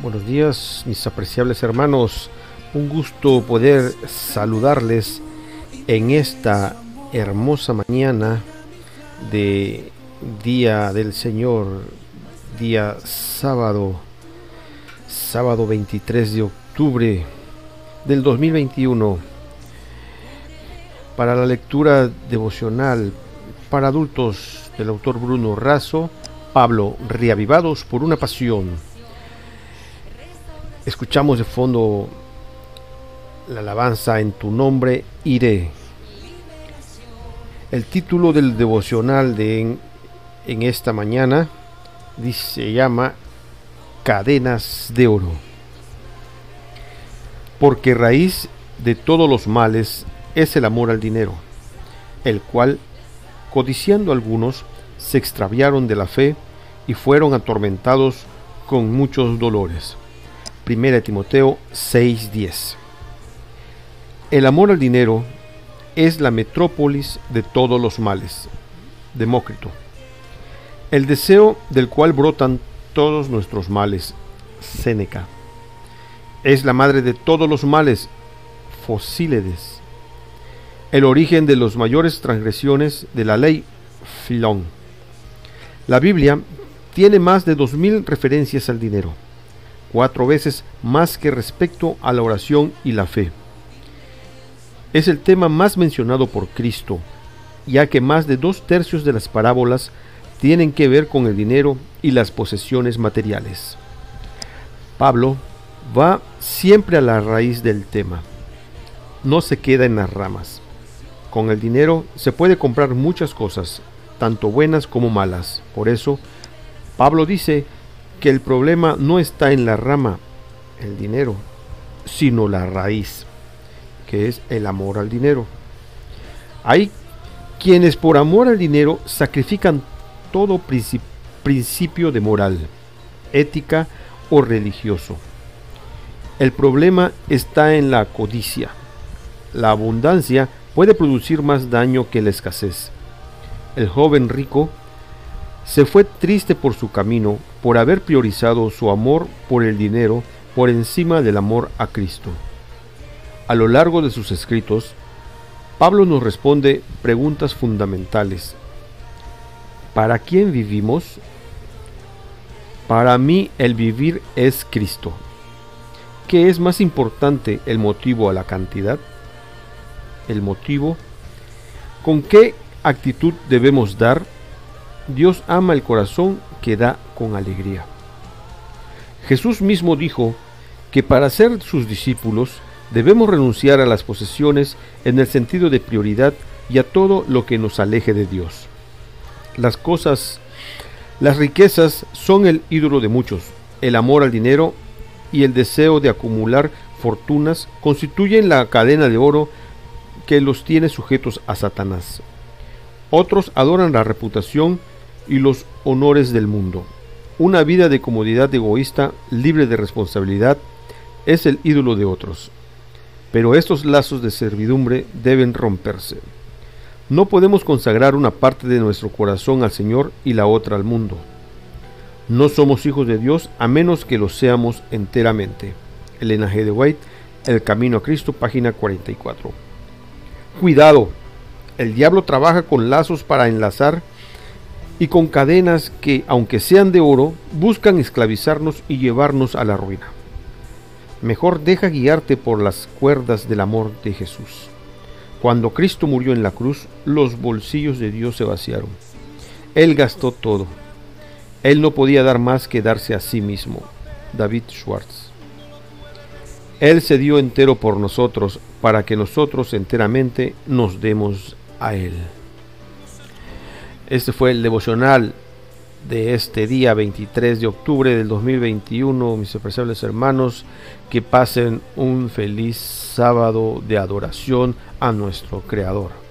Buenos días, mis apreciables hermanos. Un gusto poder saludarles en esta hermosa mañana de Día del Señor, día sábado, sábado 23 de octubre del 2021. Para la lectura devocional para adultos del autor Bruno Razo, Pablo, reavivados por una pasión. Escuchamos de fondo la alabanza en tu nombre iré. El título del devocional de en, esta mañana dice, se llama Cadenas de Oro. Porque raíz de todos los males es el amor al dinero, el cual, codiciando algunos, se extraviaron de la fe y fueron atormentados con muchos dolores. 1 Timoteo 6:10. El amor al dinero es la metrópolis de todos los males. Demócrito. El deseo del cual brotan todos nuestros males. Séneca. Es la madre de todos los males. Fosíledes. El origen de las mayores transgresiones de la ley. Filón. La Biblia tiene más de dos mil referencias al dinero cuatro veces más que respecto a la oración y la fe. Es el tema más mencionado por Cristo, ya que más de dos tercios de las parábolas tienen que ver con el dinero y las posesiones materiales. Pablo va siempre a la raíz del tema. No se queda en las ramas. Con el dinero se puede comprar muchas cosas, tanto buenas como malas. Por eso, Pablo dice que el problema no está en la rama, el dinero, sino la raíz, que es el amor al dinero. Hay quienes por amor al dinero sacrifican todo principio de moral, ética o religioso. El problema está en la codicia. La abundancia puede producir más daño que la escasez. El joven rico se fue triste por su camino, por haber priorizado su amor por el dinero por encima del amor a Cristo. A lo largo de sus escritos, Pablo nos responde preguntas fundamentales. ¿Para quién vivimos? Para mí el vivir es Cristo. ¿Qué es más importante, el motivo a la cantidad? El motivo. ¿Con qué actitud debemos dar? Dios ama el corazón que da con alegría. Jesús mismo dijo que para ser sus discípulos debemos renunciar a las posesiones en el sentido de prioridad y a todo lo que nos aleje de Dios. Las cosas, las riquezas son el ídolo de muchos. El amor al dinero y el deseo de acumular fortunas constituyen la cadena de oro que los tiene sujetos a Satanás. Otros adoran la reputación y los honores del mundo. Una vida de comodidad egoísta, libre de responsabilidad, es el ídolo de otros. Pero estos lazos de servidumbre deben romperse. No podemos consagrar una parte de nuestro corazón al Señor y la otra al mundo. No somos hijos de Dios a menos que lo seamos enteramente. Elena G. de White, El Camino a Cristo, página 44. Cuidado, el diablo trabaja con lazos para enlazar y con cadenas que, aunque sean de oro, buscan esclavizarnos y llevarnos a la ruina. Mejor deja guiarte por las cuerdas del amor de Jesús. Cuando Cristo murió en la cruz, los bolsillos de Dios se vaciaron. Él gastó todo. Él no podía dar más que darse a sí mismo. David Schwartz. Él se dio entero por nosotros para que nosotros enteramente nos demos a Él. Este fue el devocional de este día 23 de octubre del 2021, mis apreciables hermanos, que pasen un feliz sábado de adoración a nuestro Creador.